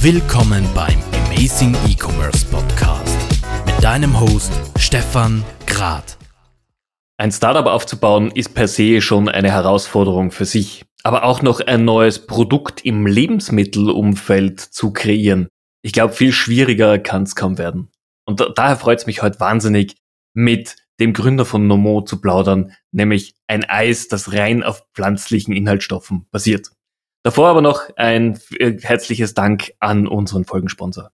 Willkommen beim Amazing E-Commerce Podcast mit deinem Host Stefan Grad. Ein Startup aufzubauen ist per se schon eine Herausforderung für sich, aber auch noch ein neues Produkt im Lebensmittelumfeld zu kreieren. Ich glaube, viel schwieriger kann es kaum werden. Und da, daher freut es mich heute wahnsinnig, mit dem Gründer von Nomo zu plaudern, nämlich ein Eis, das rein auf pflanzlichen Inhaltsstoffen basiert. Davor aber noch ein äh, herzliches Dank an unseren Folgensponsor.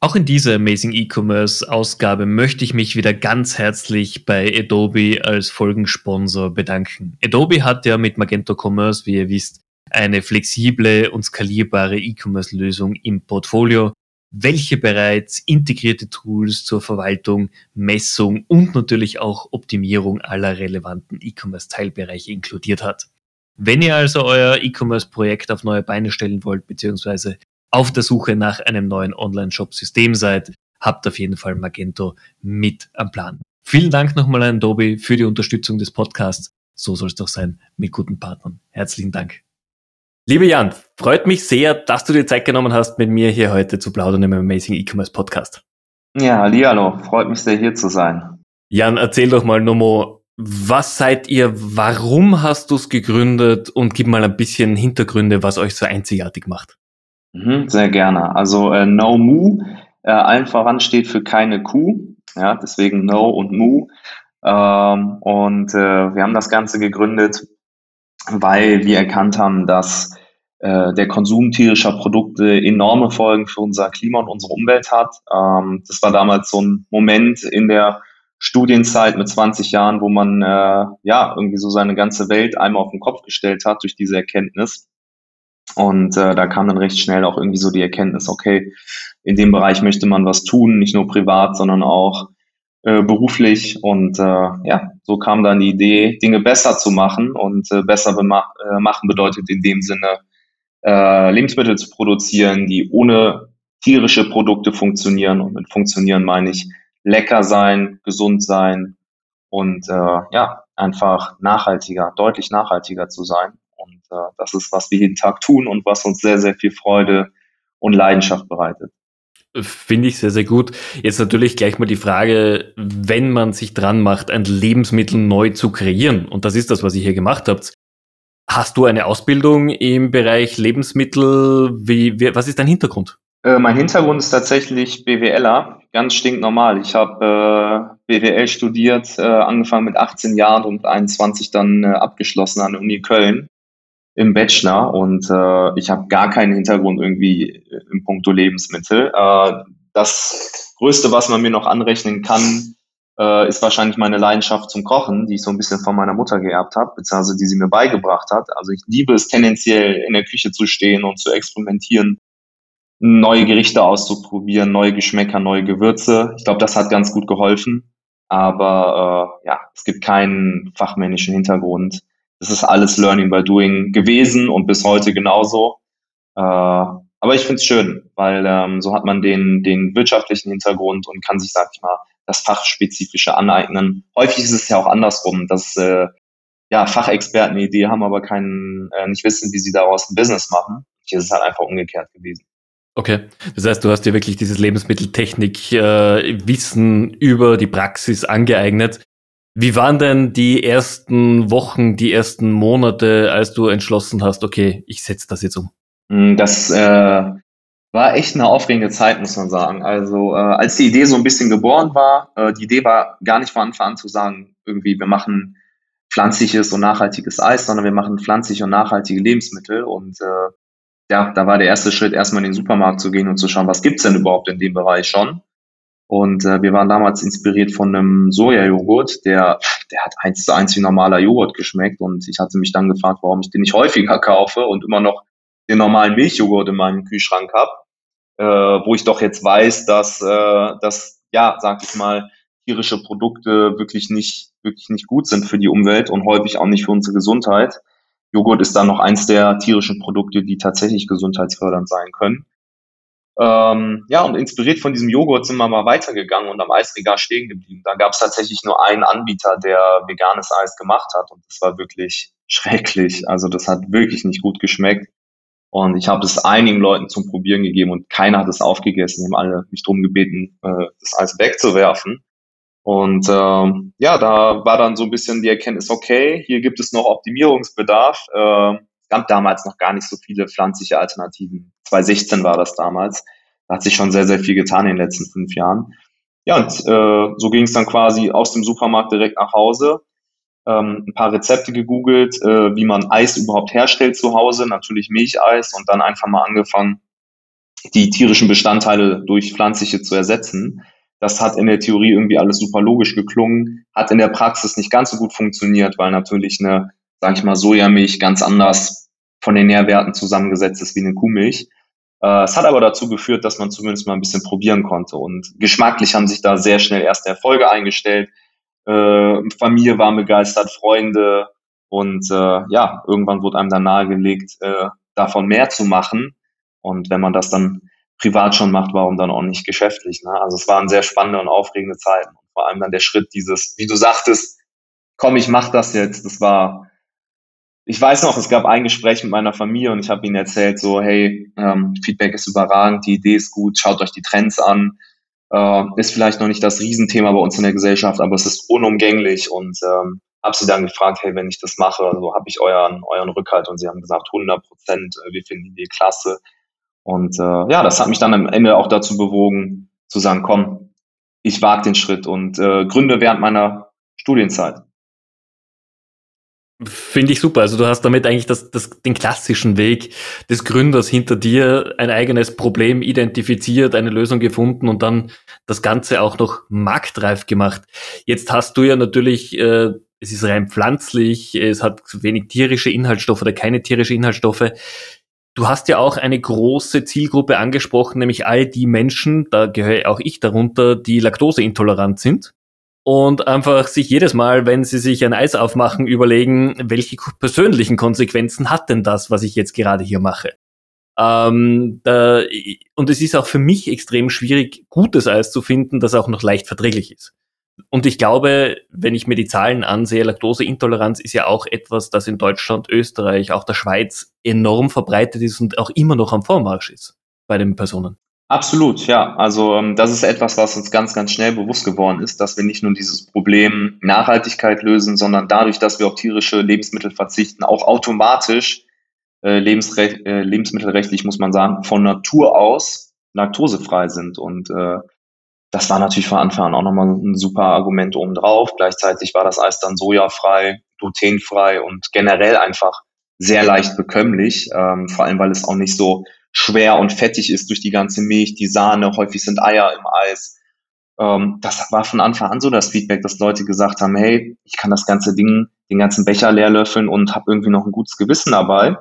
Auch in dieser Amazing E-Commerce Ausgabe möchte ich mich wieder ganz herzlich bei Adobe als Folgensponsor bedanken. Adobe hat ja mit Magento Commerce, wie ihr wisst, eine flexible und skalierbare E-Commerce Lösung im Portfolio, welche bereits integrierte Tools zur Verwaltung, Messung und natürlich auch Optimierung aller relevanten E-Commerce-Teilbereiche inkludiert hat. Wenn ihr also euer E-Commerce-Projekt auf neue Beine stellen wollt, beziehungsweise auf der Suche nach einem neuen Online-Shop-System seid, habt auf jeden Fall Magento mit am Plan. Vielen Dank nochmal an Adobe für die Unterstützung des Podcasts. So soll es doch sein mit guten Partnern. Herzlichen Dank. Liebe Jan, freut mich sehr, dass du dir Zeit genommen hast, mit mir hier heute zu plaudern im Amazing E-Commerce Podcast. Ja, hallo, freut mich sehr hier zu sein. Jan, erzähl doch mal Nomo, was seid ihr, warum hast du es gegründet und gib mal ein bisschen Hintergründe, was euch so einzigartig macht. Mhm, sehr gerne. Also äh, No Mu, äh, allen voran steht für keine Kuh, ja, deswegen No und Mu. Ähm, und äh, wir haben das Ganze gegründet, weil wir erkannt haben, dass äh, der Konsum tierischer Produkte enorme Folgen für unser Klima und unsere Umwelt hat. Ähm, das war damals so ein Moment in der Studienzeit mit 20 Jahren, wo man äh, ja irgendwie so seine ganze Welt einmal auf den Kopf gestellt hat durch diese Erkenntnis. Und äh, da kam dann recht schnell auch irgendwie so die Erkenntnis, okay, in dem Bereich möchte man was tun, nicht nur privat, sondern auch äh, beruflich. Und äh, ja, so kam dann die Idee, Dinge besser zu machen. Und äh, besser äh, machen bedeutet in dem Sinne, äh, Lebensmittel zu produzieren, die ohne tierische Produkte funktionieren. Und mit funktionieren meine ich lecker sein, gesund sein und äh, ja, einfach nachhaltiger, deutlich nachhaltiger zu sein. Und äh, das ist, was wir jeden Tag tun und was uns sehr, sehr viel Freude und Leidenschaft bereitet. Finde ich sehr, sehr gut. Jetzt natürlich gleich mal die Frage, wenn man sich dran macht, ein Lebensmittel neu zu kreieren, und das ist das, was ihr hier gemacht habt. Hast du eine Ausbildung im Bereich Lebensmittel? Wie, wie was ist dein Hintergrund? Äh, mein Hintergrund ist tatsächlich BWLer, ganz stinknormal. Ich habe äh, BWL studiert, äh, angefangen mit 18 Jahren und 21 dann äh, abgeschlossen an der Uni Köln im Bachelor und äh, ich habe gar keinen Hintergrund irgendwie im Punkto Lebensmittel. Äh, das Größte, was man mir noch anrechnen kann, äh, ist wahrscheinlich meine Leidenschaft zum Kochen, die ich so ein bisschen von meiner Mutter geerbt habe, beziehungsweise die sie mir beigebracht hat. Also ich liebe es tendenziell in der Küche zu stehen und zu experimentieren, neue Gerichte auszuprobieren, neue Geschmäcker, neue Gewürze. Ich glaube, das hat ganz gut geholfen. Aber äh, ja, es gibt keinen fachmännischen Hintergrund das ist alles Learning by Doing gewesen und bis heute genauso. Äh, aber ich finde es schön, weil ähm, so hat man den, den wirtschaftlichen Hintergrund und kann sich, sag ich mal, das Fachspezifische aneignen. Häufig ist es ja auch andersrum, dass äh, ja, Fachexperten eine Idee haben, aber keinen, äh, nicht wissen, wie sie daraus ein Business machen. Hier ist es halt einfach umgekehrt gewesen. Okay, das heißt, du hast dir wirklich dieses Lebensmitteltechnik-Wissen äh, über die Praxis angeeignet. Wie waren denn die ersten Wochen, die ersten Monate, als du entschlossen hast, okay, ich setze das jetzt um? Hm, das äh, war echt eine aufregende Zeit, muss man sagen. Also äh, als die Idee so ein bisschen geboren war, äh, die Idee war gar nicht von Anfang an zu sagen, irgendwie wir machen pflanzliches und nachhaltiges Eis, sondern wir machen pflanzliche und nachhaltige Lebensmittel. Und äh, ja, da war der erste Schritt, erstmal in den Supermarkt zu gehen und zu schauen, was gibt's denn überhaupt in dem Bereich schon. Und äh, wir waren damals inspiriert von einem Sojajoghurt, der, der hat eins zu eins wie normaler Joghurt geschmeckt. Und ich hatte mich dann gefragt, warum ich den nicht häufiger kaufe und immer noch den normalen Milchjoghurt in meinem Kühlschrank habe, äh, wo ich doch jetzt weiß, dass, äh, dass ja, sag ich mal, tierische Produkte wirklich nicht, wirklich nicht gut sind für die Umwelt und häufig auch nicht für unsere Gesundheit. Joghurt ist dann noch eins der tierischen Produkte, die tatsächlich gesundheitsfördernd sein können. Ähm, ja, und inspiriert von diesem Joghurt sind wir mal weitergegangen und am Eisregal stehen geblieben. Da gab es tatsächlich nur einen Anbieter, der veganes Eis gemacht hat und das war wirklich schrecklich. Also das hat wirklich nicht gut geschmeckt. Und ich habe es einigen Leuten zum Probieren gegeben und keiner hat es aufgegessen. Die haben alle mich drum gebeten, äh, das Eis wegzuwerfen. Und ähm, ja, da war dann so ein bisschen die Erkenntnis, okay, hier gibt es noch Optimierungsbedarf. Äh, gab damals noch gar nicht so viele pflanzliche Alternativen. 2016 war das damals. Da hat sich schon sehr, sehr viel getan in den letzten fünf Jahren. Ja, und äh, so ging es dann quasi aus dem Supermarkt direkt nach Hause ähm, ein paar Rezepte gegoogelt, äh, wie man Eis überhaupt herstellt zu Hause, natürlich Milcheis und dann einfach mal angefangen, die tierischen Bestandteile durch pflanzliche zu ersetzen. Das hat in der Theorie irgendwie alles super logisch geklungen, hat in der Praxis nicht ganz so gut funktioniert, weil natürlich eine, sag ich mal, Sojamilch ganz anders von den Nährwerten zusammengesetzt ist wie eine Kuhmilch. Äh, es hat aber dazu geführt, dass man zumindest mal ein bisschen probieren konnte. Und geschmacklich haben sich da sehr schnell erste Erfolge eingestellt. Äh, Familie war begeistert, Freunde und äh, ja, irgendwann wurde einem dann nahegelegt, äh, davon mehr zu machen. Und wenn man das dann privat schon macht, warum dann auch nicht geschäftlich? Ne? Also es waren sehr spannende und aufregende Zeiten. Und vor allem dann der Schritt dieses, wie du sagtest, komm, ich mach das jetzt. Das war, ich weiß noch, es gab ein Gespräch mit meiner Familie und ich habe ihnen erzählt, so, hey, ähm, Feedback ist überragend, die Idee ist gut, schaut euch die Trends an. Äh, ist vielleicht noch nicht das Riesenthema bei uns in der Gesellschaft, aber es ist unumgänglich und ähm, habe sie dann gefragt, hey, wenn ich das mache, also habe ich euren, euren Rückhalt und sie haben gesagt 100 Prozent, äh, wir finden die klasse und äh, ja, das hat mich dann am Ende auch dazu bewogen zu sagen, komm, ich wage den Schritt und äh, gründe während meiner Studienzeit. Finde ich super. Also du hast damit eigentlich das, das, den klassischen Weg des Gründers hinter dir ein eigenes Problem identifiziert, eine Lösung gefunden und dann das Ganze auch noch marktreif gemacht. Jetzt hast du ja natürlich, äh, es ist rein pflanzlich, es hat wenig tierische Inhaltsstoffe oder keine tierische Inhaltsstoffe. Du hast ja auch eine große Zielgruppe angesprochen, nämlich all die Menschen, da gehöre auch ich darunter, die laktoseintolerant sind und einfach sich jedes Mal, wenn sie sich ein Eis aufmachen, überlegen, welche persönlichen Konsequenzen hat denn das, was ich jetzt gerade hier mache. Ähm, da, und es ist auch für mich extrem schwierig, gutes Eis zu finden, das auch noch leicht verträglich ist. Und ich glaube, wenn ich mir die Zahlen ansehe, Laktoseintoleranz ist ja auch etwas, das in Deutschland, Österreich, auch der Schweiz enorm verbreitet ist und auch immer noch am Vormarsch ist bei den Personen. Absolut, ja. Also ähm, das ist etwas, was uns ganz, ganz schnell bewusst geworden ist, dass wir nicht nur dieses Problem Nachhaltigkeit lösen, sondern dadurch, dass wir auf tierische Lebensmittel verzichten, auch automatisch äh, lebensrecht, äh, lebensmittelrechtlich, muss man sagen, von Natur aus laktosefrei sind. Und äh, das war natürlich von Anfang an auch nochmal ein super Argument obendrauf. Gleichzeitig war das Eis dann sojafrei, glutenfrei und generell einfach sehr leicht bekömmlich, ähm, vor allem weil es auch nicht so schwer und fettig ist durch die ganze Milch, die Sahne, häufig sind Eier im Eis. Ähm, das war von Anfang an so das Feedback, dass Leute gesagt haben, hey, ich kann das ganze Ding, den ganzen Becher leer löffeln und habe irgendwie noch ein gutes Gewissen dabei.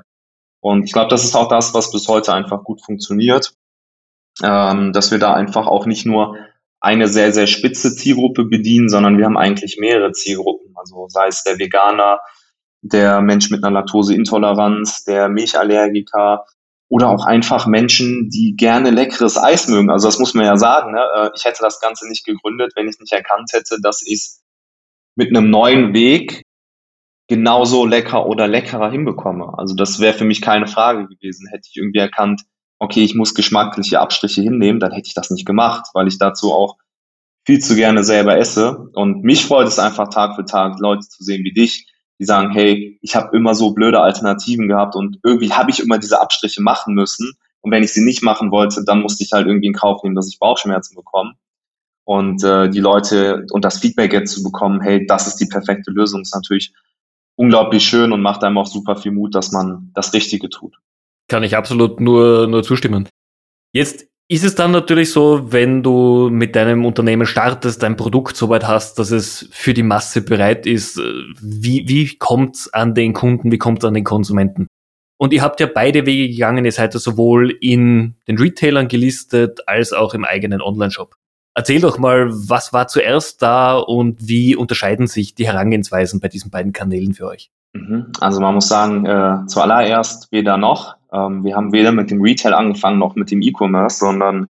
Und ich glaube, das ist auch das, was bis heute einfach gut funktioniert, ähm, dass wir da einfach auch nicht nur eine sehr, sehr spitze Zielgruppe bedienen, sondern wir haben eigentlich mehrere Zielgruppen. Also sei es der Veganer, der Mensch mit einer Laktoseintoleranz, der Milchallergiker, oder auch einfach Menschen, die gerne leckeres Eis mögen. Also das muss man ja sagen. Ne? Äh, ich hätte das Ganze nicht gegründet, wenn ich nicht erkannt hätte, dass ich es mit einem neuen Weg genauso lecker oder leckerer hinbekomme. Also das wäre für mich keine Frage gewesen. Hätte ich irgendwie erkannt, okay, ich muss geschmackliche Abstriche hinnehmen, dann hätte ich das nicht gemacht, weil ich dazu auch viel zu gerne selber esse. Und mich freut es einfach Tag für Tag, Leute zu sehen wie dich, die sagen, hey, ich habe immer so blöde Alternativen gehabt und irgendwie habe ich immer diese Abstriche machen müssen. Und wenn ich sie nicht machen wollte, dann musste ich halt irgendwie in Kauf nehmen, dass ich Bauchschmerzen bekomme. Und äh, die Leute und das Feedback jetzt zu bekommen, hey, das ist die perfekte Lösung, ist natürlich unglaublich schön und macht einem auch super viel Mut, dass man das Richtige tut. Kann ich absolut nur, nur zustimmen. Jetzt ist es dann natürlich so, wenn du mit deinem Unternehmen startest, dein Produkt soweit hast, dass es für die Masse bereit ist, äh, wie, wie kommt es an den Kunden, wie kommt es an den Konsumenten? Und ihr habt ja beide Wege gegangen, ihr seid ja sowohl in den Retailern gelistet als auch im eigenen Online-Shop. Erzähl doch mal, was war zuerst da und wie unterscheiden sich die Herangehensweisen bei diesen beiden Kanälen für euch? Mhm. Also man muss sagen, äh, zuallererst weder noch. Ähm, wir haben weder mit dem Retail angefangen noch mit dem E-Commerce, sondern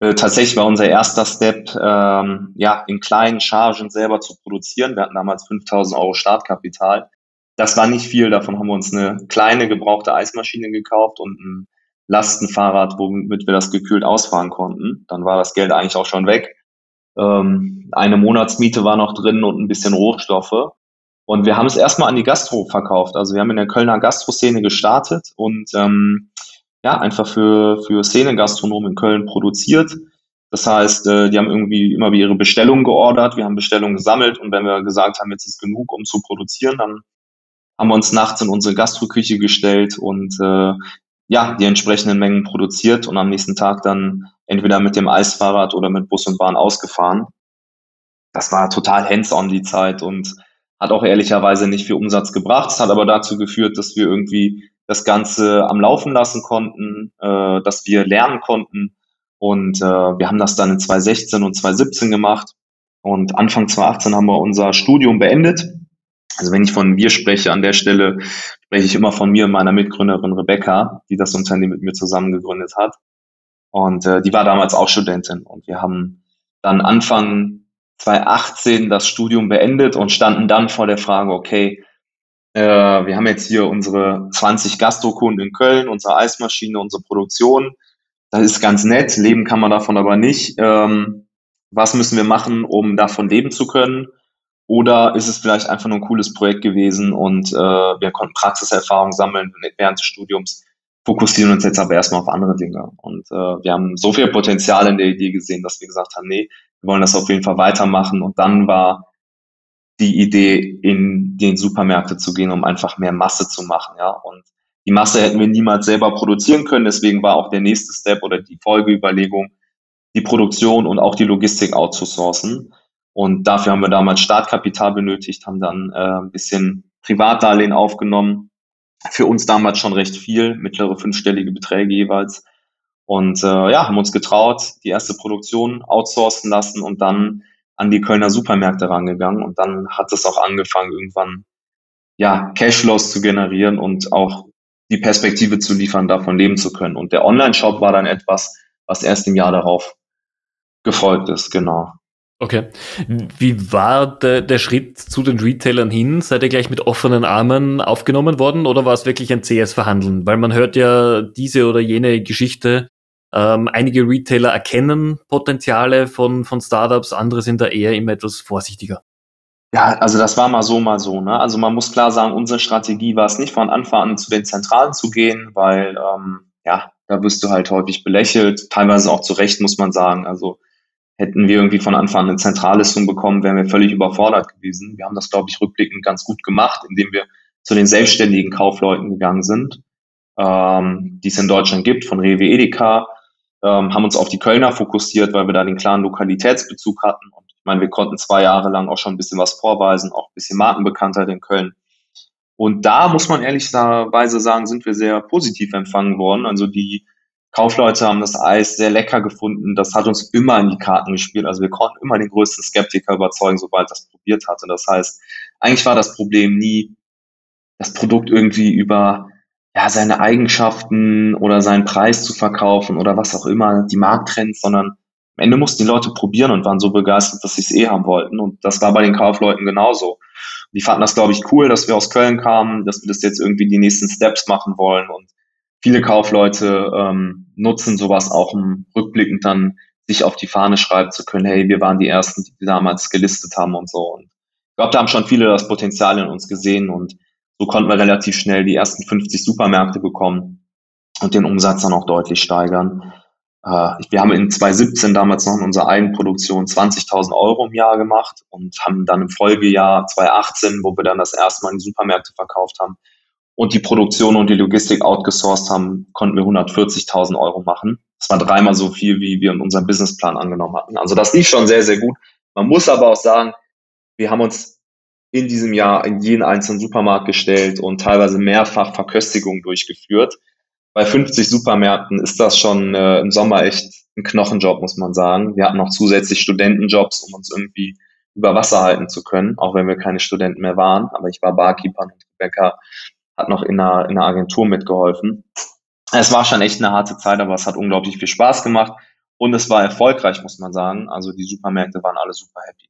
äh, tatsächlich war unser erster Step, ähm, ja, in kleinen Chargen selber zu produzieren. Wir hatten damals 5000 Euro Startkapital Das war nicht viel, davon haben wir uns eine kleine gebrauchte Eismaschine gekauft und ein Lastenfahrrad, womit wir das gekühlt ausfahren konnten. Dann war das Geld eigentlich auch schon weg. Ähm, eine Monatsmiete war noch drin und ein bisschen Rohstoffe. Und wir haben es erstmal an die Gastro verkauft. Also wir haben in der Kölner Gastroszene gestartet und ähm, ja, einfach für, für Szene-Gastronomen in Köln produziert. Das heißt, äh, die haben irgendwie immer ihre Bestellungen geordert, wir haben Bestellungen gesammelt und wenn wir gesagt haben, jetzt ist genug, um zu produzieren, dann haben wir uns nachts in unsere Gastroküche gestellt und äh, ja, die entsprechenden Mengen produziert und am nächsten Tag dann entweder mit dem Eisfahrrad oder mit Bus und Bahn ausgefahren. Das war total hands-on die Zeit und hat auch ehrlicherweise nicht viel Umsatz gebracht. Es hat aber dazu geführt, dass wir irgendwie das Ganze am Laufen lassen konnten, äh, dass wir lernen konnten. Und äh, wir haben das dann in 2016 und 2017 gemacht. Und Anfang 2018 haben wir unser Studium beendet. Also wenn ich von wir spreche an der Stelle, spreche ich immer von mir und meiner Mitgründerin Rebecca, die das Unternehmen mit mir zusammen gegründet hat. Und äh, die war damals auch Studentin. Und wir haben dann Anfang 2018 das Studium beendet und standen dann vor der Frage, okay, äh, wir haben jetzt hier unsere 20 Gastrokunden in Köln, unsere Eismaschine, unsere Produktion. Das ist ganz nett, leben kann man davon aber nicht. Ähm, was müssen wir machen, um davon leben zu können? Oder ist es vielleicht einfach nur ein cooles Projekt gewesen und äh, wir konnten Praxiserfahrung sammeln während des Studiums, fokussieren uns jetzt aber erstmal auf andere Dinge. Und äh, wir haben so viel Potenzial in der Idee gesehen, dass wir gesagt haben, nee, wir wollen das auf jeden Fall weitermachen. Und dann war die Idee, in den Supermärkte zu gehen, um einfach mehr Masse zu machen, ja. Und die Masse hätten wir niemals selber produzieren können. Deswegen war auch der nächste Step oder die Folgeüberlegung, die Produktion und auch die Logistik outzusourcen. Und dafür haben wir damals Startkapital benötigt, haben dann äh, ein bisschen Privatdarlehen aufgenommen. Für uns damals schon recht viel, mittlere fünfstellige Beträge jeweils. Und äh, ja, haben uns getraut, die erste Produktion outsourcen lassen und dann an die Kölner Supermärkte rangegangen und dann hat es auch angefangen, irgendwann ja, Cashflows zu generieren und auch die Perspektive zu liefern, davon leben zu können. Und der Online-Shop war dann etwas, was erst im Jahr darauf gefolgt ist, genau. Okay. Wie war der, der Schritt zu den Retailern hin? Seid ihr gleich mit offenen Armen aufgenommen worden oder war es wirklich ein CS Verhandeln? Weil man hört ja diese oder jene Geschichte, ähm, einige Retailer erkennen Potenziale von, von Startups, andere sind da eher immer etwas vorsichtiger. Ja, also das war mal so, mal so. Ne? Also man muss klar sagen, unsere Strategie war es nicht von Anfang an zu den Zentralen zu gehen, weil ähm, ja, da wirst du halt häufig belächelt, teilweise auch zu Recht, muss man sagen. Also hätten wir irgendwie von Anfang an eine Zentralistung bekommen, wären wir völlig überfordert gewesen. Wir haben das, glaube ich, rückblickend ganz gut gemacht, indem wir zu den selbstständigen Kaufleuten gegangen sind, ähm, die es in Deutschland gibt, von Rewe Edeka, ähm, haben uns auf die Kölner fokussiert, weil wir da den klaren Lokalitätsbezug hatten. Und ich meine, wir konnten zwei Jahre lang auch schon ein bisschen was vorweisen, auch ein bisschen Markenbekanntheit in Köln. Und da muss man ehrlicherweise sagen, sind wir sehr positiv empfangen worden. Also die Kaufleute haben das Eis sehr lecker gefunden. Das hat uns immer in die Karten gespielt. Also wir konnten immer den größten Skeptiker überzeugen, sobald das probiert hatte. Das heißt, eigentlich war das Problem nie, das Produkt irgendwie über ja, seine Eigenschaften oder seinen Preis zu verkaufen oder was auch immer, die Markttrends, sondern am Ende mussten die Leute probieren und waren so begeistert, dass sie es eh haben wollten. Und das war bei den Kaufleuten genauso. Die fanden das, glaube ich, cool, dass wir aus Köln kamen, dass wir das jetzt irgendwie die nächsten Steps machen wollen. Und viele Kaufleute ähm, nutzen sowas auch, um rückblickend dann sich auf die Fahne schreiben zu können, hey, wir waren die Ersten, die damals gelistet haben und so. Und ich glaube, da haben schon viele das Potenzial in uns gesehen und so konnten wir relativ schnell die ersten 50 Supermärkte bekommen und den Umsatz dann auch deutlich steigern. Äh, wir haben in 2017 damals noch in unserer Eigenproduktion 20.000 Euro im Jahr gemacht und haben dann im Folgejahr 2018, wo wir dann das erste Mal in die Supermärkte verkauft haben und die Produktion und die Logistik outgesourced haben, konnten wir 140.000 Euro machen. Das war dreimal so viel, wie wir in unserem Businessplan angenommen hatten. Also das lief schon sehr, sehr gut. Man muss aber auch sagen, wir haben uns in diesem Jahr in jeden einzelnen Supermarkt gestellt und teilweise mehrfach Verköstigungen durchgeführt. Bei 50 Supermärkten ist das schon äh, im Sommer echt ein Knochenjob, muss man sagen. Wir hatten noch zusätzlich Studentenjobs, um uns irgendwie über Wasser halten zu können, auch wenn wir keine Studenten mehr waren. Aber ich war Barkeeper und Rebecca hat noch in einer, in einer Agentur mitgeholfen. Es war schon echt eine harte Zeit, aber es hat unglaublich viel Spaß gemacht und es war erfolgreich, muss man sagen. Also die Supermärkte waren alle super happy.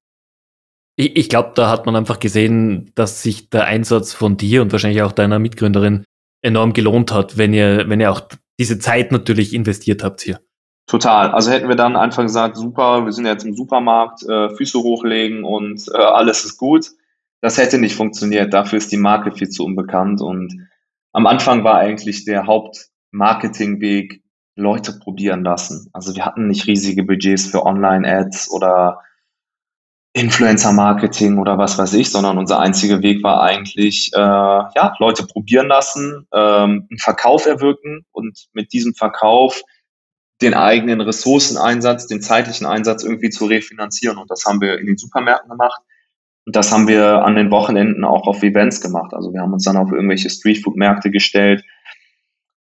Ich, ich glaube, da hat man einfach gesehen, dass sich der Einsatz von dir und wahrscheinlich auch deiner Mitgründerin enorm gelohnt hat, wenn ihr, wenn ihr auch diese Zeit natürlich investiert habt hier. Total. Also hätten wir dann einfach gesagt, super, wir sind jetzt im Supermarkt, äh, Füße hochlegen und äh, alles ist gut. Das hätte nicht funktioniert. Dafür ist die Marke viel zu unbekannt. Und am Anfang war eigentlich der Hauptmarketingweg Leute probieren lassen. Also wir hatten nicht riesige Budgets für Online-Ads oder Influencer-Marketing oder was weiß ich, sondern unser einziger Weg war eigentlich, äh, ja, Leute probieren lassen, ähm, einen Verkauf erwirken und mit diesem Verkauf den eigenen Ressourceneinsatz, den zeitlichen Einsatz irgendwie zu refinanzieren. Und das haben wir in den Supermärkten gemacht. Und das haben wir an den Wochenenden auch auf Events gemacht. Also wir haben uns dann auf irgendwelche Streetfood-Märkte gestellt,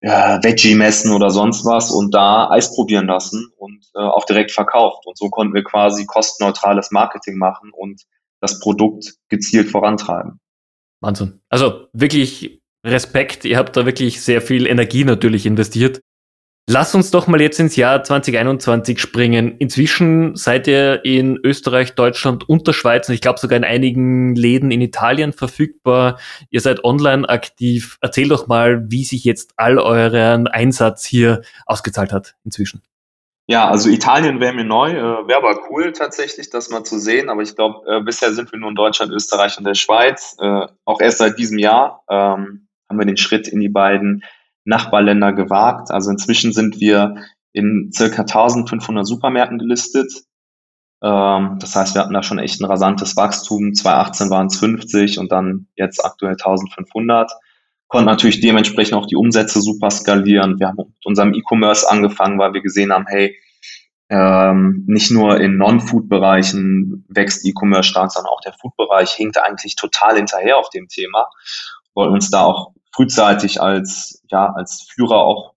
ja, Veggie-Messen oder sonst was und da Eis probieren lassen und äh, auch direkt verkauft. Und so konnten wir quasi kostenneutrales Marketing machen und das Produkt gezielt vorantreiben. Wahnsinn. Also wirklich Respekt. Ihr habt da wirklich sehr viel Energie natürlich investiert. Lass uns doch mal jetzt ins Jahr 2021 springen. Inzwischen seid ihr in Österreich, Deutschland und der Schweiz und ich glaube sogar in einigen Läden in Italien verfügbar. Ihr seid online aktiv. Erzähl doch mal, wie sich jetzt all euren Einsatz hier ausgezahlt hat inzwischen. Ja, also Italien wäre mir neu, äh, wäre aber cool tatsächlich, das mal zu sehen. Aber ich glaube, äh, bisher sind wir nur in Deutschland, Österreich und der Schweiz. Äh, auch erst seit diesem Jahr ähm, haben wir den Schritt in die beiden Nachbarländer gewagt. Also inzwischen sind wir in circa 1500 Supermärkten gelistet. Ähm, das heißt, wir hatten da schon echt ein rasantes Wachstum. 2018 waren es 50 und dann jetzt aktuell 1500. Konnten natürlich dementsprechend auch die Umsätze super skalieren. Wir haben mit unserem E-Commerce angefangen, weil wir gesehen haben, hey, ähm, nicht nur in Non-Food-Bereichen wächst E-Commerce stark, sondern auch der Food-Bereich hinkt eigentlich total hinterher auf dem Thema. Wollten uns da auch frühzeitig als, ja, als Führer auch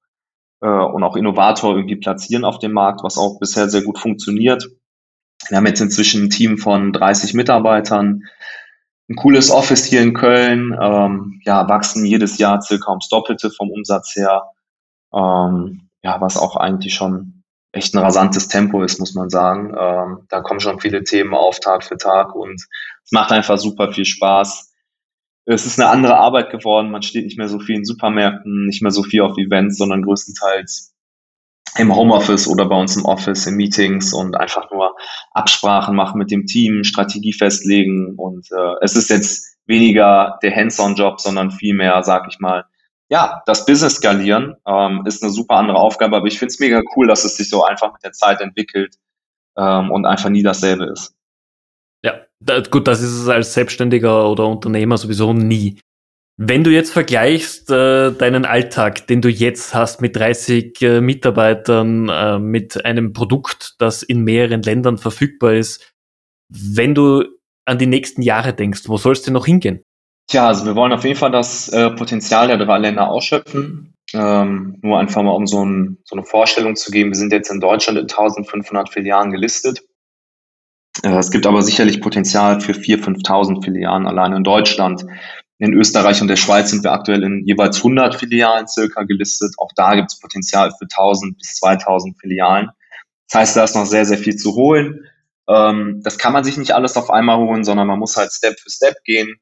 äh, und auch Innovator irgendwie platzieren auf dem Markt, was auch bisher sehr gut funktioniert. Wir haben jetzt inzwischen ein Team von 30 Mitarbeitern, ein cooles Office hier in Köln, ähm, ja, wachsen jedes Jahr circa ums Doppelte vom Umsatz her. Ähm, ja, was auch eigentlich schon echt ein rasantes Tempo ist, muss man sagen. Ähm, da kommen schon viele Themen auf Tag für Tag und es macht einfach super viel Spaß es ist eine andere Arbeit geworden. Man steht nicht mehr so viel in Supermärkten, nicht mehr so viel auf Events, sondern größtenteils im Homeoffice oder bei uns im Office, in Meetings und einfach nur Absprachen machen mit dem Team, Strategie festlegen. Und äh, es ist jetzt weniger der Hands-on-Job, sondern vielmehr, sag ich mal, ja, das Business skalieren ähm, ist eine super andere Aufgabe, aber ich finde es mega cool, dass es sich so einfach mit der Zeit entwickelt ähm, und einfach nie dasselbe ist. Da, gut, das ist es als Selbstständiger oder Unternehmer sowieso nie. Wenn du jetzt vergleichst äh, deinen Alltag, den du jetzt hast mit 30 äh, Mitarbeitern, äh, mit einem Produkt, das in mehreren Ländern verfügbar ist, wenn du an die nächsten Jahre denkst, wo sollst du noch hingehen? Tja, also wir wollen auf jeden Fall das äh, Potenzial der drei Länder ausschöpfen. Ähm, nur einfach mal um so, ein, so eine Vorstellung zu geben, wir sind jetzt in Deutschland in 1500 Filialen gelistet. Äh, es gibt aber sicherlich Potenzial für 4.000, 5.000 Filialen allein in Deutschland. In Österreich und der Schweiz sind wir aktuell in jeweils 100 Filialen circa gelistet. Auch da gibt es Potenzial für 1.000 bis 2.000 Filialen. Das heißt, da ist noch sehr, sehr viel zu holen. Ähm, das kann man sich nicht alles auf einmal holen, sondern man muss halt Step für Step gehen.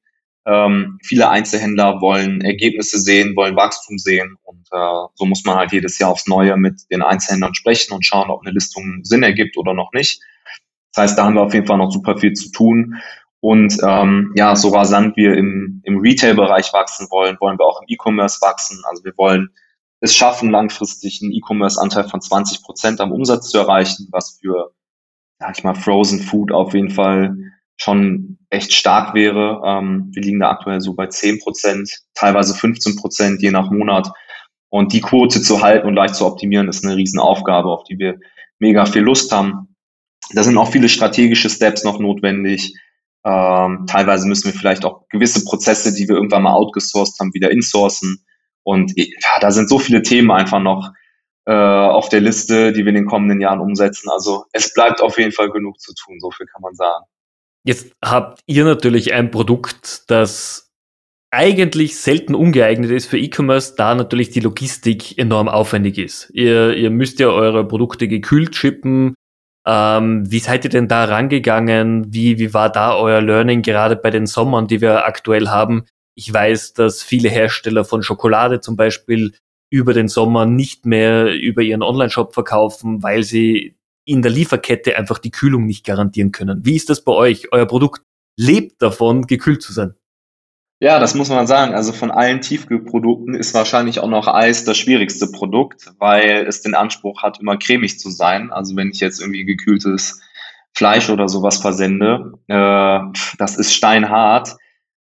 Ähm, viele Einzelhändler wollen Ergebnisse sehen, wollen Wachstum sehen und äh, so muss man halt jedes Jahr aufs Neue mit den Einzelhändlern sprechen und schauen, ob eine Listung Sinn ergibt oder noch nicht. Das heißt, da haben wir auf jeden Fall noch super viel zu tun. Und ähm, ja, so rasant wir im, im Retail-Bereich wachsen wollen, wollen wir auch im E-Commerce wachsen. Also wir wollen es schaffen, langfristig einen E-Commerce-Anteil von 20 Prozent am Umsatz zu erreichen, was für, sag ich mal, Frozen Food auf jeden Fall schon echt stark wäre. Ähm, wir liegen da aktuell so bei 10 Prozent, teilweise 15 Prozent, je nach Monat. Und die Quote zu halten und leicht zu optimieren, ist eine Riesenaufgabe, auf die wir mega viel Lust haben. Da sind auch viele strategische Steps noch notwendig. Ähm, teilweise müssen wir vielleicht auch gewisse Prozesse, die wir irgendwann mal outgesourced haben, wieder insourcen. Und ja, da sind so viele Themen einfach noch äh, auf der Liste, die wir in den kommenden Jahren umsetzen. Also es bleibt auf jeden Fall genug zu tun, so viel kann man sagen. Jetzt habt ihr natürlich ein Produkt, das eigentlich selten ungeeignet ist für E-Commerce, da natürlich die Logistik enorm aufwendig ist. Ihr, ihr müsst ja eure Produkte gekühlt schippen, Ähm, wie seid ihr denn da rangegangen? Wie, wie war da euer Learning gerade bei den Sommern, die wir aktuell haben? Ich weiß, dass viele Hersteller von Schokolade zum Beispiel über den Sommer nicht mehr über ihren Online-Shop verkaufen, weil sie in der Lieferkette einfach die Kühlung nicht garantieren können. Wie ist das bei euch? Euer Produkt lebt davon, gekühlt zu sein. Ja, das muss man sagen. Also von allen Tiefkühlprodukten ist wahrscheinlich auch noch Eis das schwierigste Produkt, weil es den Anspruch hat, immer cremig zu sein. Also wenn ich jetzt irgendwie gekühltes Fleisch oder sowas versende, äh, das ist steinhart.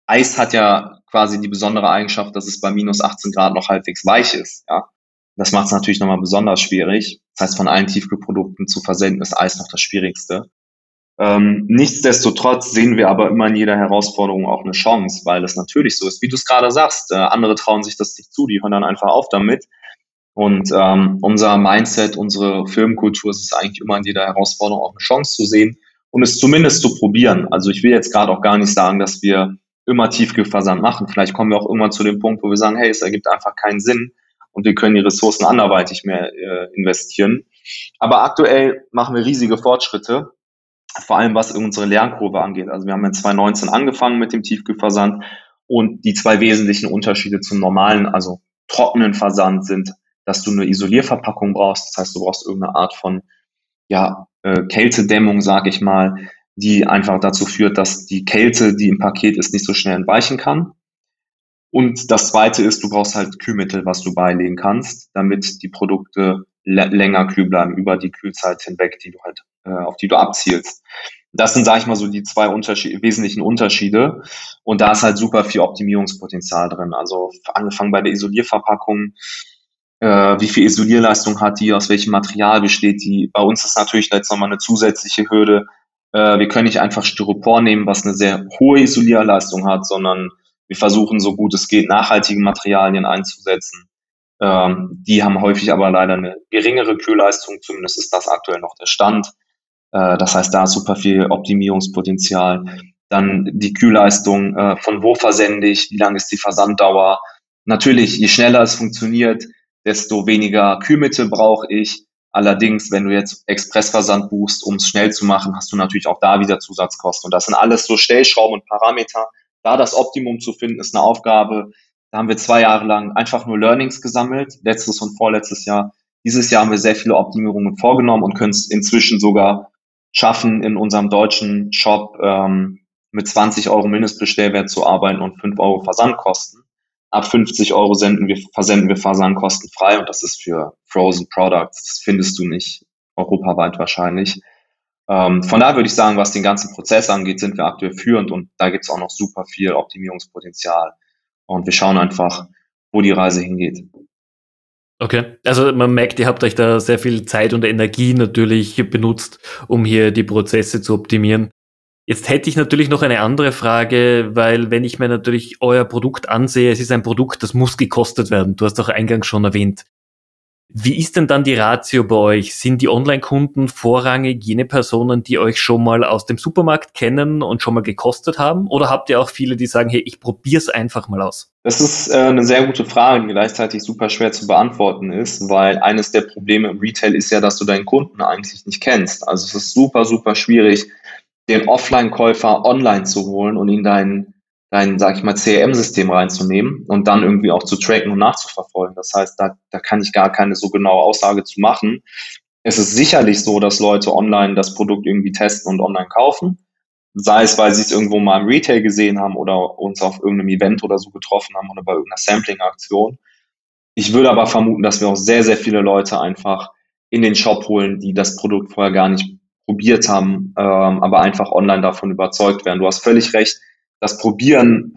Eis hat ja quasi die besondere Eigenschaft, dass es bei minus 18 Grad noch halbwegs weich ist. Ja, das macht es natürlich nochmal besonders schwierig. Das heißt, von allen Tiefkühlprodukten zu versenden ist Eis noch das Schwierigste. Ähm, nichtsdestotrotz sehen wir aber immer in jeder Herausforderung auch eine Chance, weil es natürlich so ist, wie du es gerade sagst. Äh, andere trauen sich das nicht zu, die hören dann einfach auf damit. Und ähm, unser Mindset, unsere Firmenkultur ist es eigentlich immer in jeder Herausforderung auch eine Chance zu sehen und es zumindest zu probieren. Also ich will jetzt gerade auch gar nicht sagen, dass wir immer Tiefkühlversand machen. Vielleicht kommen wir auch irgendwann zu dem Punkt, wo wir sagen, hey, es ergibt einfach keinen Sinn und wir können die Ressourcen anderweitig mehr äh, investieren. Aber aktuell machen wir riesige Fortschritte vor allem was unsere Lernkurve angeht. Also wir haben in 2019 angefangen mit dem Tiefkühlversand und die zwei wesentlichen Unterschiede zum normalen, also trockenen Versand sind, dass du eine Isolierverpackung brauchst. Das heißt, du brauchst irgendeine Art von ja, äh, Kältedämmung, sage ich mal, die einfach dazu führt, dass die Kälte, die im Paket ist, nicht so schnell entweichen kann. Und das zweite ist, du brauchst halt Kühlmittel, was du beilegen kannst, damit die Produkte länger kühl bleiben über die Kühlzeit hinweg, die du halt, äh, auf die du abzielst. Das sind, sage ich mal, so die zwei Unterschied wesentlichen Unterschiede. Und da ist halt super viel Optimierungspotenzial drin. Also angefangen bei der Isolierverpackung, äh, wie viel Isolierleistung hat die, aus welchem Material besteht die. Bei uns ist natürlich jetzt nochmal eine zusätzliche Hürde. Äh, wir können nicht einfach Styropor nehmen, was eine sehr hohe Isolierleistung hat, sondern wir versuchen so gut es geht, nachhaltige Materialien einzusetzen. Ähm, die haben häufig aber leider eine geringere Kühlleistung, zumindest ist das aktuell noch der Stand. Äh, das heißt, da ist super viel Optimierungspotenzial. Dann die Kühlleistung, äh, von wo versende ich, wie lang ist die Versanddauer. Natürlich, je schneller es funktioniert, desto weniger Kühlmittel brauche ich. Allerdings, wenn du jetzt Expressversand buchst, um es schnell zu machen, hast du natürlich auch da wieder Zusatzkosten. Und das sind alles so Stellschrauben und Parameter. Da das Optimum zu finden, ist eine Aufgabe, da haben wir zwei Jahre lang einfach nur Learnings gesammelt, letztes und vorletztes Jahr. Dieses Jahr haben wir sehr viele Optimierungen vorgenommen und können es inzwischen sogar schaffen, in unserem deutschen Shop ähm, mit 20 Euro Mindestbestellwert zu arbeiten und 5 Euro Versandkosten. Ab 50 Euro senden wir, versenden wir Versandkosten frei und das ist für Frozen Products. Das findest du nicht europaweit wahrscheinlich. Ähm, von daher würde ich sagen, was den ganzen Prozess angeht, sind wir aktuell führend und da gibt es auch noch super viel Optimierungspotenzial. Und wir schauen einfach, wo die Reise hingeht. Okay, also man merkt, ihr habt euch da sehr viel Zeit und Energie natürlich benutzt, um hier die Prozesse zu optimieren. Jetzt hätte ich natürlich noch eine andere Frage, weil wenn ich mir natürlich euer Produkt ansehe, es ist ein Produkt, das muss gekostet werden. Du hast auch eingangs schon erwähnt. Wie ist denn dann die Ratio bei euch? Sind die Online-Kunden vorrangig jene Personen, die euch schon mal aus dem Supermarkt kennen und schon mal gekostet haben? Oder habt ihr auch viele, die sagen, hey, ich probiere es einfach mal aus? Das ist äh, eine sehr gute Frage, die gleichzeitig super schwer zu beantworten ist, weil eines der Probleme im Retail ist ja, dass du deinen Kunden eigentlich nicht kennst. Also es ist super, super schwierig, den Offline-Käufer online zu holen und ihn deinen dein, sag ich mal, CRM-System reinzunehmen und dann irgendwie auch zu tracken und nachzuverfolgen. Das heißt, da, da kann ich gar keine so genaue Aussage zu machen. Es ist sicherlich so, dass Leute online das Produkt irgendwie testen und online kaufen. Sei es, weil sie es irgendwo mal im Retail gesehen haben oder uns auf irgendeinem Event oder so getroffen haben oder bei irgendeiner Sampling-Aktion. Ich würde aber vermuten, dass wir auch sehr, sehr viele Leute einfach in den Shop holen, die das Produkt vorher gar nicht probiert haben, ähm, aber einfach online davon überzeugt werden. Du hast völlig recht das Probieren,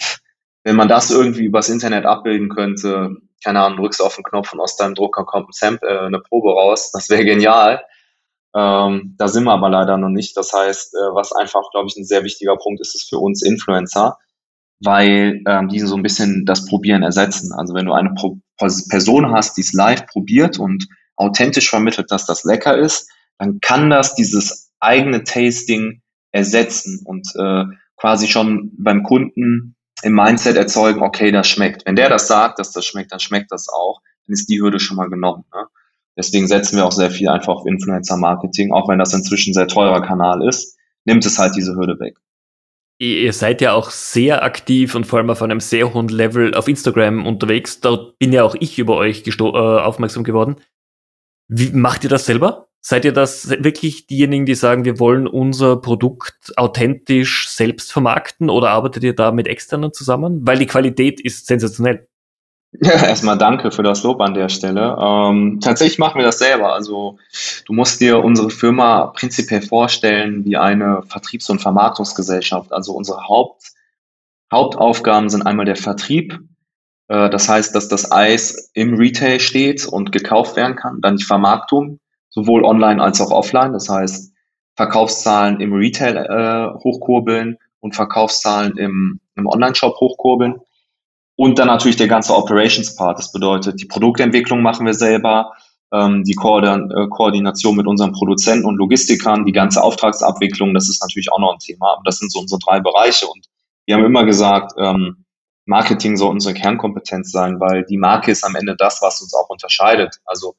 wenn man das irgendwie übers Internet abbilden könnte, keine Ahnung, drückst auf den Knopf und aus deinem Drucker kommt ein Sample, äh, eine Probe raus, das wäre genial. Ähm, da sind wir aber leider noch nicht. Das heißt, äh, was einfach, glaube ich, ein sehr wichtiger Punkt ist, ist für uns Influencer, weil ähm, die so ein bisschen das Probieren ersetzen. Also wenn du eine Pro Person hast, die es live probiert und authentisch vermittelt, dass das lecker ist, dann kann das dieses eigene Tasting ersetzen und äh, quasi schon beim Kunden im Mindset erzeugen, okay, das schmeckt. Wenn der das sagt, dass das schmeckt, dann schmeckt das auch. Dann ist die Hürde schon mal genommen. Ne? Deswegen setzen wir auch sehr viel einfach auf Influencer-Marketing, auch wenn das inzwischen sehr teurer Kanal ist, nimmt es halt diese Hürde weg. Ihr seid ja auch sehr aktiv und vor allem auf einem sehr hohen Level auf Instagram unterwegs. Dort bin ja auch ich über euch äh, aufmerksam geworden. Wie macht ihr das selber? Seid ihr das wirklich diejenigen, die sagen, wir wollen unser Produkt authentisch selbst vermarkten oder arbeitet ihr da mit externen zusammen? Weil die Qualität ist sensationell. Ja, erstmal danke für das Lob an der Stelle. Ähm, tatsächlich machen wir das selber. Also du musst dir unsere Firma prinzipiell vorstellen wie eine Vertriebs- und Vermarktungsgesellschaft. Also unsere Haupt, Hauptaufgaben sind einmal der Vertrieb. Äh, das heißt, dass das Eis im Retail steht und gekauft werden kann. Dann die Vermarktung, sowohl online als auch offline. Das heißt, Verkaufszahlen im Retail äh, hochkurbeln und Verkaufszahlen im, im Online-Shop hochkurbeln. Und dann natürlich der ganze Operations-Part. Das bedeutet, die Produktentwicklung machen wir selber, ähm, die Koordin äh, Koordination mit unseren Produzenten und Logistikern, die ganze Auftragsabwicklung, das ist natürlich auch noch ein Thema. Aber das sind so unsere drei Bereiche. Und wir haben immer gesagt, ähm, Marketing soll unsere Kernkompetenz sein, weil die Marke ist am Ende das, was uns auch unterscheidet. Also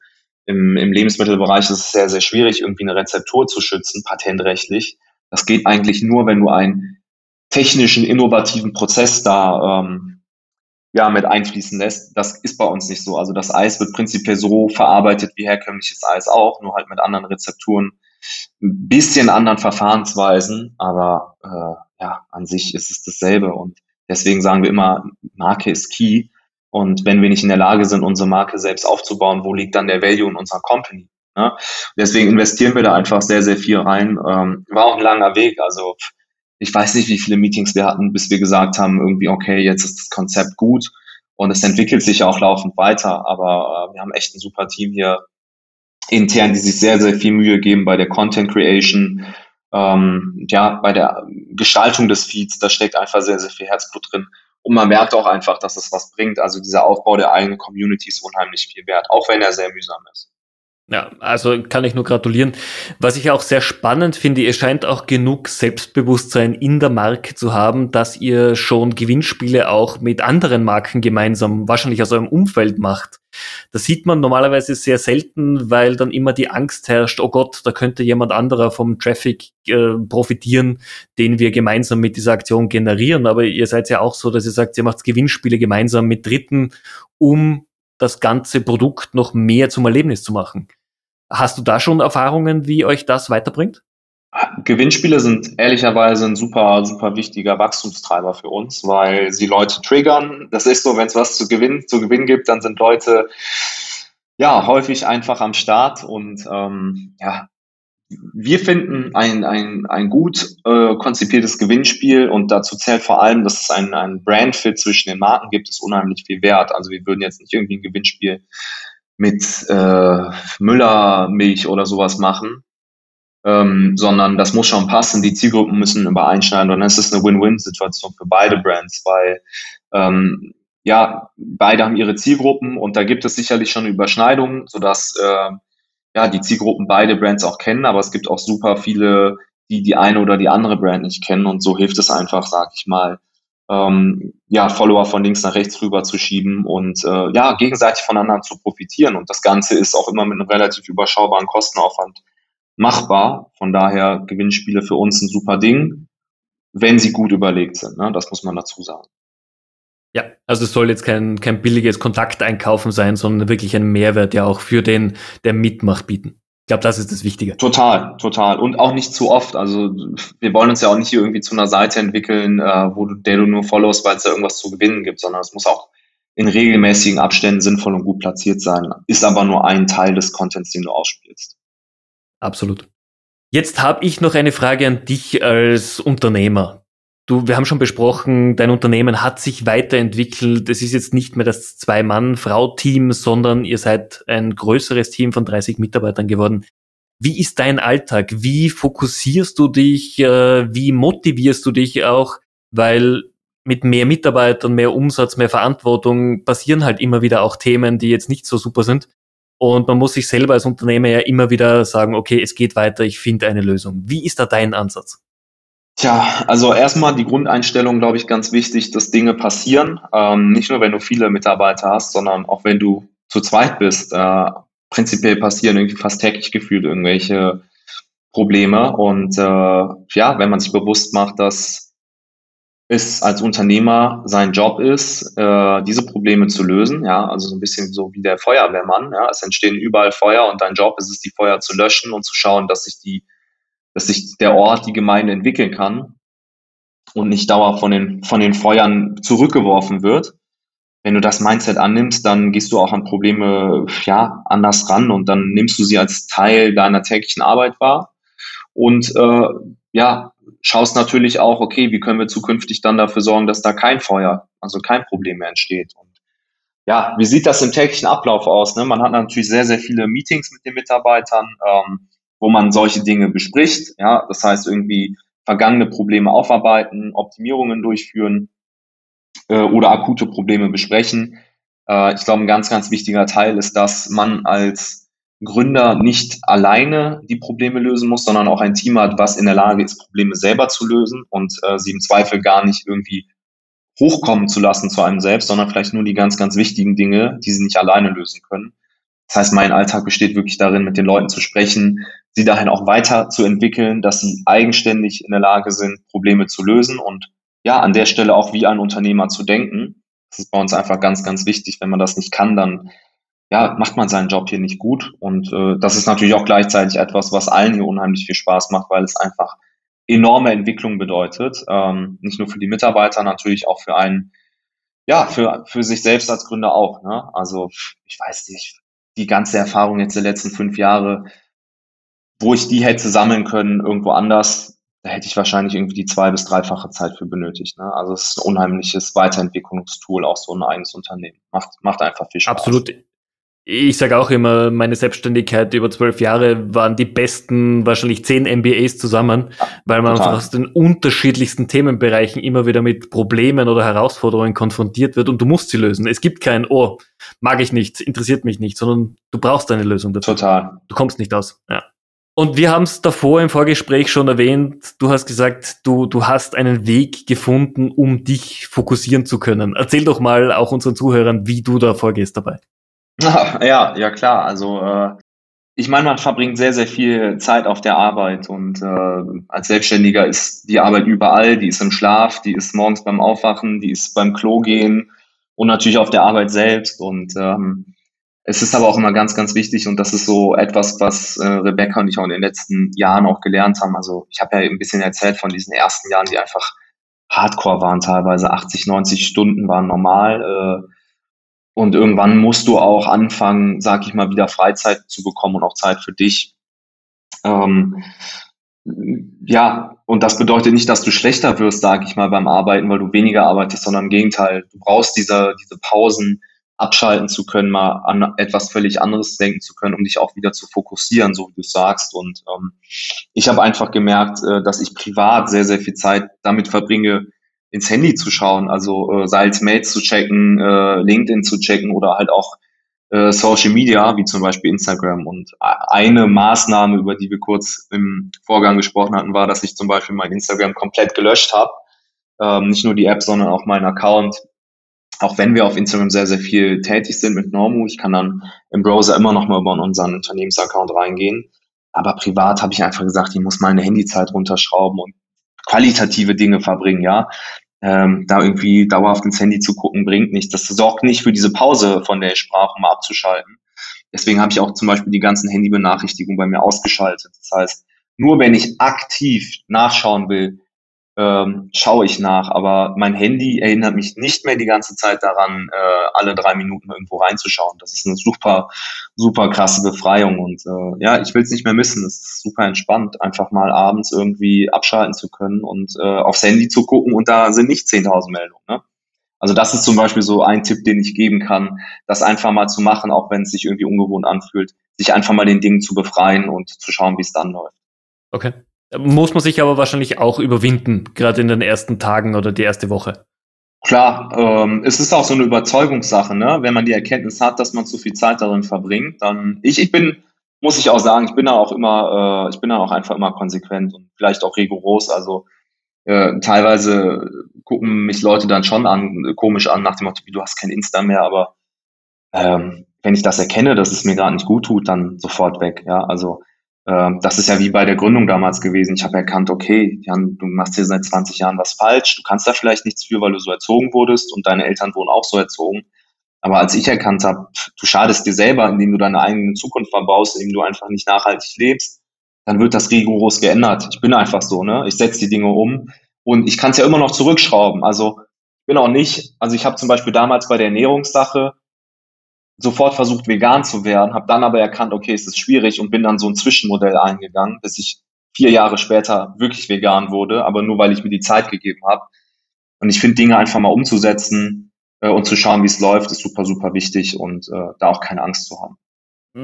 im, im Lebensmittelbereich ist es sehr, sehr schwierig, irgendwie eine Rezeptur zu schützen, patentrechtlich. Das geht eigentlich nur, wenn du einen technischen, innovativen Prozess da ähm, ja, mit einfließen lässt. Das ist bei uns nicht so. Also das Eis wird prinzipiell so verarbeitet wie herkömmliches Eis auch, nur halt mit anderen Rezepturen, ein bisschen anderen Verfahrensweisen, aber äh, ja, an sich ist es dasselbe und deswegen sagen wir immer, Marke ist key. Und wenn wir nicht in der Lage sind, unsere Marke selbst aufzubauen, wo liegt dann der Value in unserer Company? Ne? Deswegen investieren wir da einfach sehr, sehr viel rein. Ähm, war auch ein langer Weg. Also ich weiß nicht, wie viele Meetings wir hatten, bis wir gesagt haben, irgendwie, okay, jetzt ist das Konzept gut und es entwickelt sich auch laufend weiter. Aber äh, wir haben echt ein super Team hier intern, die sich sehr, sehr viel Mühe geben bei der Content Creation, ähm, ja, bei der Gestaltung des Feeds. Da steckt einfach sehr, sehr viel Herzblut drin. Und man merkt auch einfach, dass es was bringt. Also dieser Aufbau der eigenen Community ist unheimlich viel wert, auch wenn er sehr mühsam ist. Ja, also kann ich nur gratulieren. Was ich auch sehr spannend finde, ihr scheint auch genug Selbstbewusstsein in der Marke zu haben, dass ihr schon Gewinnspiele auch mit anderen Marken gemeinsam, wahrscheinlich aus eurem Umfeld macht. Das sieht man normalerweise sehr selten, weil dann immer die Angst herrscht, oh Gott, da könnte jemand anderer vom Traffic äh, profitieren, den wir gemeinsam mit dieser Aktion generieren. Aber ihr seid ja auch so, dass ihr sagt, ihr macht Gewinnspiele gemeinsam mit Dritten, um das ganze Produkt noch mehr zum Erlebnis zu machen. Hast du da schon Erfahrungen, wie euch das weiterbringt? Gewinnspiele sind ehrlicherweise ein super, super wichtiger Wachstumstreiber für uns, weil sie Leute triggern. Das ist so, wenn es was zu gewinnen, zu gewinnen gibt, dann sind Leute ja häufig einfach am Start und ähm, ja, wir finden ein, ein, ein gut äh, konzipiertes Gewinnspiel und dazu zählt vor allem, dass es ein, ein Brandfit zwischen den Marken gibt, ist unheimlich viel wert. Also wir würden jetzt nicht irgendwie ein Gewinnspiel mit äh, Müllermilch oder sowas machen, ähm, sondern das muss schon passen. Die Zielgruppen müssen übereinschneiden und dann ist es eine Win-Win-Situation für beide Brands, weil ähm, ja, beide haben ihre Zielgruppen und da gibt es sicherlich schon Überschneidungen, sodass äh, ja, die Zielgruppen beide Brands auch kennen, aber es gibt auch super viele, die die eine oder die andere Brand nicht kennen und so hilft es einfach, sag ich mal, ähm, ja, Follower von links nach rechts rüber zu schieben und äh, ja, gegenseitig voneinander zu profitieren. Und das Ganze ist auch immer mit einem relativ überschaubaren Kostenaufwand machbar. Von daher Gewinnspiele für uns ein super Ding, wenn sie gut überlegt sind. Ne? Das muss man dazu sagen. Ja, also es soll jetzt kein, kein billiges Kontakteinkaufen sein, sondern wirklich ein Mehrwert ja auch für den, der mitmacht, bieten. Ich glaube, das ist das Wichtige. Total, total. Und auch nicht zu oft. Also wir wollen uns ja auch nicht irgendwie zu einer Seite entwickeln, äh, wo du, der du nur followst, weil es da irgendwas zu gewinnen gibt, sondern es muss auch in regelmäßigen Abständen sinnvoll und gut platziert sein. Ist aber nur ein Teil des Contents, den du ausspielst. Absolut. Jetzt habe ich noch eine Frage an dich als Unternehmer. Du, wir haben schon besprochen, dein Unternehmen hat sich weiterentwickelt. Es ist jetzt nicht mehr das Zwei-Mann-Frau-Team, sondern ihr seid ein größeres Team von 30 Mitarbeitern geworden. Wie ist dein Alltag? Wie fokussierst du dich? Äh, wie motivierst du dich auch? Weil mit mehr Mitarbeitern, mehr Umsatz, mehr Verantwortung passieren halt immer wieder auch Themen, die jetzt nicht so super sind. Und man muss sich selber als Unternehmer ja immer wieder sagen, okay, es geht weiter, ich finde eine Lösung. Wie ist da dein Ansatz? Tja, also erstmal die Grundeinstellung, glaube ich, ganz wichtig, dass Dinge passieren. Ähm, nicht nur, wenn du viele Mitarbeiter hast, sondern auch wenn du zu zweit bist. Äh, prinzipiell passieren irgendwie fast täglich gefühlt irgendwelche Probleme. Und äh, ja, wenn man sich bewusst macht, dass es als Unternehmer sein Job ist, äh, diese Probleme zu lösen, ja, also so ein bisschen so wie der Feuerwehrmann, ja, es entstehen überall Feuer und dein Job ist es, die Feuer zu löschen und zu schauen, dass sich die, dass sich der Ort, die Gemeinde entwickeln kann und nicht dauer von den, von den Feuern zurückgeworfen wird. Wenn du das Mindset annimmst, dann gehst du auch an Probleme, ja, anders ran und dann nimmst du sie als Teil deiner täglichen Arbeit wahr und, äh, ja, schaust natürlich auch, okay, wie können wir zukünftig dann dafür sorgen, dass da kein Feuer, also kein Problem mehr entsteht. Und ja, wie sieht das im täglichen Ablauf aus? Ne? Man hat natürlich sehr, sehr viele Meetings mit den Mitarbeitern, ähm, wo man solche Dinge bespricht. Ja, das heißt irgendwie vergangene Probleme aufarbeiten, Optimierungen durchführen äh, oder akute Probleme besprechen. Äh, ich glaube, ein ganz, ganz wichtiger Teil ist, dass man als Gründer nicht alleine die Probleme lösen muss, sondern auch ein Team hat, was in der Lage ist, Probleme selber zu lösen und äh, sie im Zweifel gar nicht irgendwie hochkommen zu lassen zu einem selbst, sondern vielleicht nur die ganz, ganz wichtigen Dinge, die sie nicht alleine lösen können. Das heißt, mein Alltag besteht wirklich darin, mit den Leuten zu sprechen, sie dahin auch weiterzuentwickeln, dass sie eigenständig in der Lage sind, Probleme zu lösen und ja, an der Stelle auch wie ein Unternehmer zu denken. Das ist bei uns einfach ganz, ganz wichtig. Wenn man das nicht kann, dann ja, macht man seinen Job hier nicht gut. Und äh, das ist natürlich auch gleichzeitig etwas, was allen hier unheimlich viel Spaß macht, weil es einfach enorme Entwicklung bedeutet. Ähm, nicht nur für die Mitarbeiter, natürlich auch für einen, ja, für, für sich selbst als Gründer auch. Ne? Also ich weiß nicht, die ganze Erfahrung jetzt der letzten fünf Jahre, wo ich die hätte sammeln können irgendwo anders, da hätte ich wahrscheinlich irgendwie die zwei- bis dreifache Zeit für benötigt. Ne? Also es ist ein unheimliches Weiterentwicklungstool, auch so ein eigenes Unternehmen. Macht, macht einfach viel Spaß. Absolut. Ich sage auch immer, meine Selbstständigkeit über zwölf Jahre waren die besten, wahrscheinlich zehn MBAs zusammen, ja, weil man total. einfach aus den unterschiedlichsten Themenbereichen immer wieder mit Problemen oder Herausforderungen konfrontiert wird und du musst sie lösen. Es gibt kein, oh, mag ich nicht, interessiert mich nicht, sondern du brauchst eine Lösung dafür. Total. Du kommst nicht aus. Ja. Und wir haben es davor im Vorgespräch schon erwähnt. Du hast gesagt, du, du hast einen Weg gefunden, um dich fokussieren zu können. Erzähl doch mal auch unseren Zuhörern, wie du da vorgehst dabei. Ja, ja klar. Also äh, ich meine, man verbringt sehr, sehr viel Zeit auf der Arbeit und äh, als Selbstständiger ist die Arbeit überall, die ist im Schlaf, die ist morgens beim Aufwachen, die ist beim Klo gehen und natürlich auf der Arbeit selbst. Und ähm, es ist aber auch immer ganz, ganz wichtig und das ist so etwas, was äh, Rebecca und ich auch in den letzten Jahren auch gelernt haben. Also ich habe ja ein bisschen erzählt von diesen ersten Jahren, die einfach Hardcore waren, teilweise 80, 90 Stunden waren normal. Äh, und irgendwann musst du auch anfangen, sag ich mal, wieder Freizeit zu bekommen und auch Zeit für dich. Ähm, ja, und das bedeutet nicht, dass du schlechter wirst, sag ich mal, beim Arbeiten, weil du weniger arbeitest, sondern im Gegenteil. Du brauchst diese, diese Pausen, abschalten zu können, mal an etwas völlig anderes denken zu können, um dich auch wieder zu fokussieren, so wie du sagst. Und ähm, ich habe einfach gemerkt, äh, dass ich privat sehr, sehr viel Zeit damit verbringe, ins Handy zu schauen, also äh, sei es Mails zu checken, äh, LinkedIn zu checken oder halt auch äh, Social Media, wie zum Beispiel Instagram. Und eine Maßnahme, über die wir kurz im Vorgang gesprochen hatten, war, dass ich zum Beispiel mein Instagram komplett gelöscht habe. Ähm, nicht nur die App, sondern auch meinen Account. Auch wenn wir auf Instagram sehr, sehr viel tätig sind mit Normu, ich kann dann im Browser immer noch mal über unseren Unternehmensaccount reingehen. Aber privat habe ich einfach gesagt, ich muss meine Handyzeit runterschrauben und qualitative Dinge verbringen, ja ähm, da irgendwie dauerhaft ins Handy zu gucken, bringt nichts. Das sorgt nicht für diese Pause, von der ich sprach, um abzuschalten. Deswegen habe ich auch zum Beispiel die ganzen Handybenachrichtigungen bei mir ausgeschaltet. Das heißt, nur wenn ich aktiv nachschauen will, ähm, schaue ich nach. Aber mein Handy erinnert mich nicht mehr die ganze Zeit daran, äh, alle drei Minuten irgendwo reinzuschauen. Das ist eine super, super krasse Befreiung. Und äh, ja, ich will es nicht mehr missen. Es ist super entspannt, einfach mal abends irgendwie abschalten zu können und äh, aufs Handy zu gucken und da sind nicht 10.000 Meldungen. Ne? Also das ist zum Beispiel so ein Tipp, den ich geben kann, das einfach mal zu machen, auch wenn es sich irgendwie ungewohnt anfühlt, sich einfach mal den Dingen zu befreien und zu schauen, wie es dann läuft. Okay. Muss man sich aber wahrscheinlich auch überwinden, gerade in den ersten Tagen oder die erste Woche. Klar, ähm, es ist auch so eine Überzeugungssache, ne? Wenn man die Erkenntnis hat, dass man zu viel Zeit darin verbringt, dann ich, ich bin, muss ich auch sagen, ich bin da auch immer, äh, ich bin da auch einfach immer konsequent und vielleicht auch rigoros. Also äh, teilweise gucken mich Leute dann schon an, komisch an, nach dem Motto, du hast kein Insta mehr, aber ähm, wenn ich das erkenne, dass es mir gerade nicht gut tut, dann sofort weg. Ja, also das ist ja wie bei der Gründung damals gewesen. Ich habe erkannt, okay, Jan, du machst hier seit 20 Jahren was falsch. Du kannst da vielleicht nichts für, weil du so erzogen wurdest und deine Eltern wurden auch so erzogen. Aber als ich erkannt habe, du schadest dir selber, indem du deine eigene Zukunft verbaust, indem du einfach nicht nachhaltig lebst, dann wird das rigoros geändert. Ich bin einfach so, ne? Ich setze die Dinge um und ich kann es ja immer noch zurückschrauben. Also ich bin auch nicht, also ich habe zum Beispiel damals bei der Ernährungssache sofort versucht, vegan zu werden, habe dann aber erkannt, okay, es ist schwierig und bin dann so ein Zwischenmodell eingegangen, bis ich vier Jahre später wirklich vegan wurde, aber nur weil ich mir die Zeit gegeben habe. Und ich finde, Dinge einfach mal umzusetzen äh, und zu schauen, wie es läuft, ist super, super wichtig und äh, da auch keine Angst zu haben.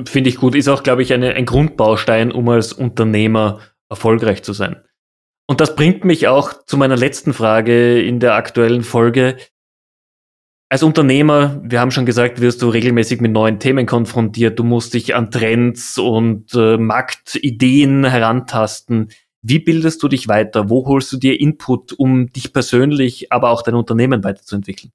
Finde ich gut. Ist auch, glaube ich, eine, ein Grundbaustein, um als Unternehmer erfolgreich zu sein. Und das bringt mich auch zu meiner letzten Frage in der aktuellen Folge. Als Unternehmer, wir haben schon gesagt, wirst du regelmäßig mit neuen Themen konfrontiert. Du musst dich an Trends und äh, Marktideen herantasten. Wie bildest du dich weiter? Wo holst du dir Input, um dich persönlich, aber auch dein Unternehmen weiterzuentwickeln?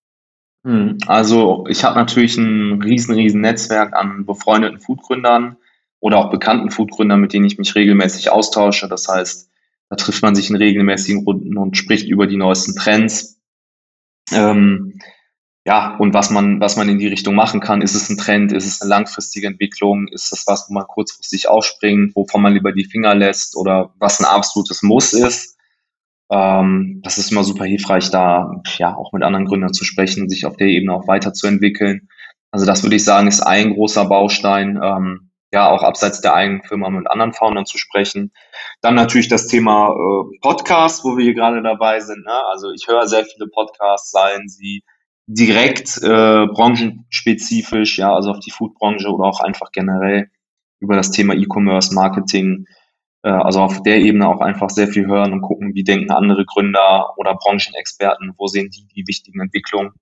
Hm, also ich habe natürlich ein riesen, riesen Netzwerk an befreundeten Foodgründern oder auch bekannten Foodgründern, mit denen ich mich regelmäßig austausche. Das heißt, da trifft man sich in regelmäßigen Runden und spricht über die neuesten Trends. Ähm, ja, und was man, was man in die Richtung machen kann. Ist es ein Trend? Ist es eine langfristige Entwicklung? Ist das was, wo man kurzfristig aufspringt, wovon man lieber die Finger lässt oder was ein absolutes Muss ist? Ähm, das ist immer super hilfreich, da ja auch mit anderen Gründern zu sprechen sich auf der Ebene auch weiterzuentwickeln. Also das würde ich sagen, ist ein großer Baustein, ähm, ja, auch abseits der eigenen Firma mit anderen Foundern zu sprechen. Dann natürlich das Thema äh, Podcast, wo wir hier gerade dabei sind. Ne? Also ich höre sehr viele Podcasts, seien sie direkt äh, branchenspezifisch, ja, also auf die Foodbranche oder auch einfach generell über das Thema E-Commerce, Marketing, äh, also auf der Ebene auch einfach sehr viel hören und gucken, wie denken andere Gründer oder Branchenexperten, wo sehen die die wichtigen Entwicklungen.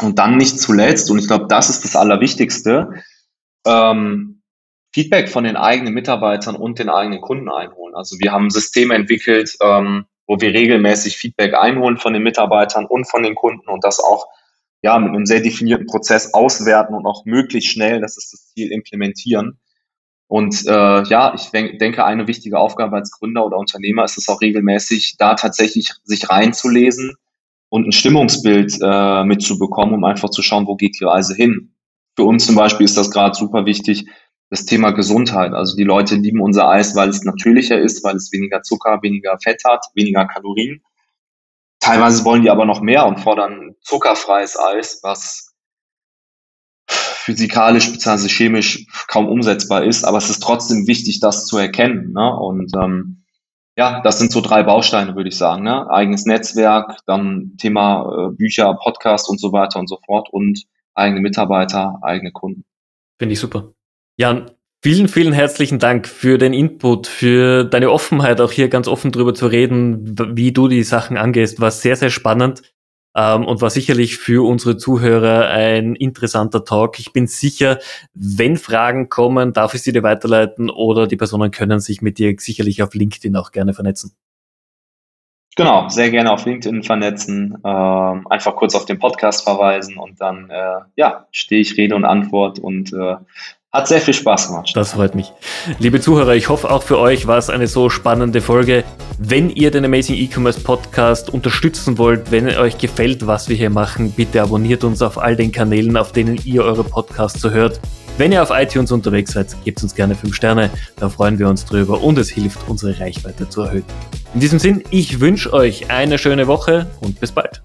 Und dann nicht zuletzt, und ich glaube, das ist das Allerwichtigste, ähm, Feedback von den eigenen Mitarbeitern und den eigenen Kunden einholen. Also wir haben Systeme entwickelt, ähm, wo wir regelmäßig Feedback einholen von den Mitarbeitern und von den Kunden und das auch ja mit einem sehr definierten Prozess auswerten und auch möglichst schnell, das ist das Ziel, implementieren. Und äh, ja, ich denk, denke, eine wichtige Aufgabe als Gründer oder Unternehmer ist es auch regelmäßig, da tatsächlich sich reinzulesen und ein Stimmungsbild äh, mitzubekommen, um einfach zu schauen, wo geht die Reise hin. Für uns zum Beispiel ist das gerade super wichtig, das Thema Gesundheit. Also die Leute lieben unser Eis, weil es natürlicher ist, weil es weniger Zucker, weniger Fett hat, weniger Kalorien. Teilweise wollen die aber noch mehr und fordern zuckerfreies Eis, was physikalisch bzw. chemisch kaum umsetzbar ist, aber es ist trotzdem wichtig, das zu erkennen. Ne? Und ähm, ja, das sind so drei Bausteine, würde ich sagen. Ne? Eigenes Netzwerk, dann Thema äh, Bücher, Podcast und so weiter und so fort und eigene Mitarbeiter, eigene Kunden. Finde ich super. Jan, vielen, vielen herzlichen Dank für den Input, für deine Offenheit, auch hier ganz offen drüber zu reden, wie du die Sachen angehst. War sehr, sehr spannend ähm, und war sicherlich für unsere Zuhörer ein interessanter Talk. Ich bin sicher, wenn Fragen kommen, darf ich sie dir weiterleiten oder die Personen können sich mit dir sicherlich auf LinkedIn auch gerne vernetzen. Genau, sehr gerne auf LinkedIn vernetzen, ähm, einfach kurz auf den Podcast verweisen und dann äh, ja stehe ich Rede und Antwort und äh, hat sehr viel Spaß gemacht. Das freut mich. Liebe Zuhörer, ich hoffe auch für euch war es eine so spannende Folge. Wenn ihr den Amazing E-Commerce Podcast unterstützen wollt, wenn euch gefällt, was wir hier machen, bitte abonniert uns auf all den Kanälen, auf denen ihr eure Podcasts so hört. Wenn ihr auf iTunes unterwegs seid, gebt uns gerne 5 Sterne, da freuen wir uns drüber und es hilft, unsere Reichweite zu erhöhen. In diesem Sinn, ich wünsche euch eine schöne Woche und bis bald.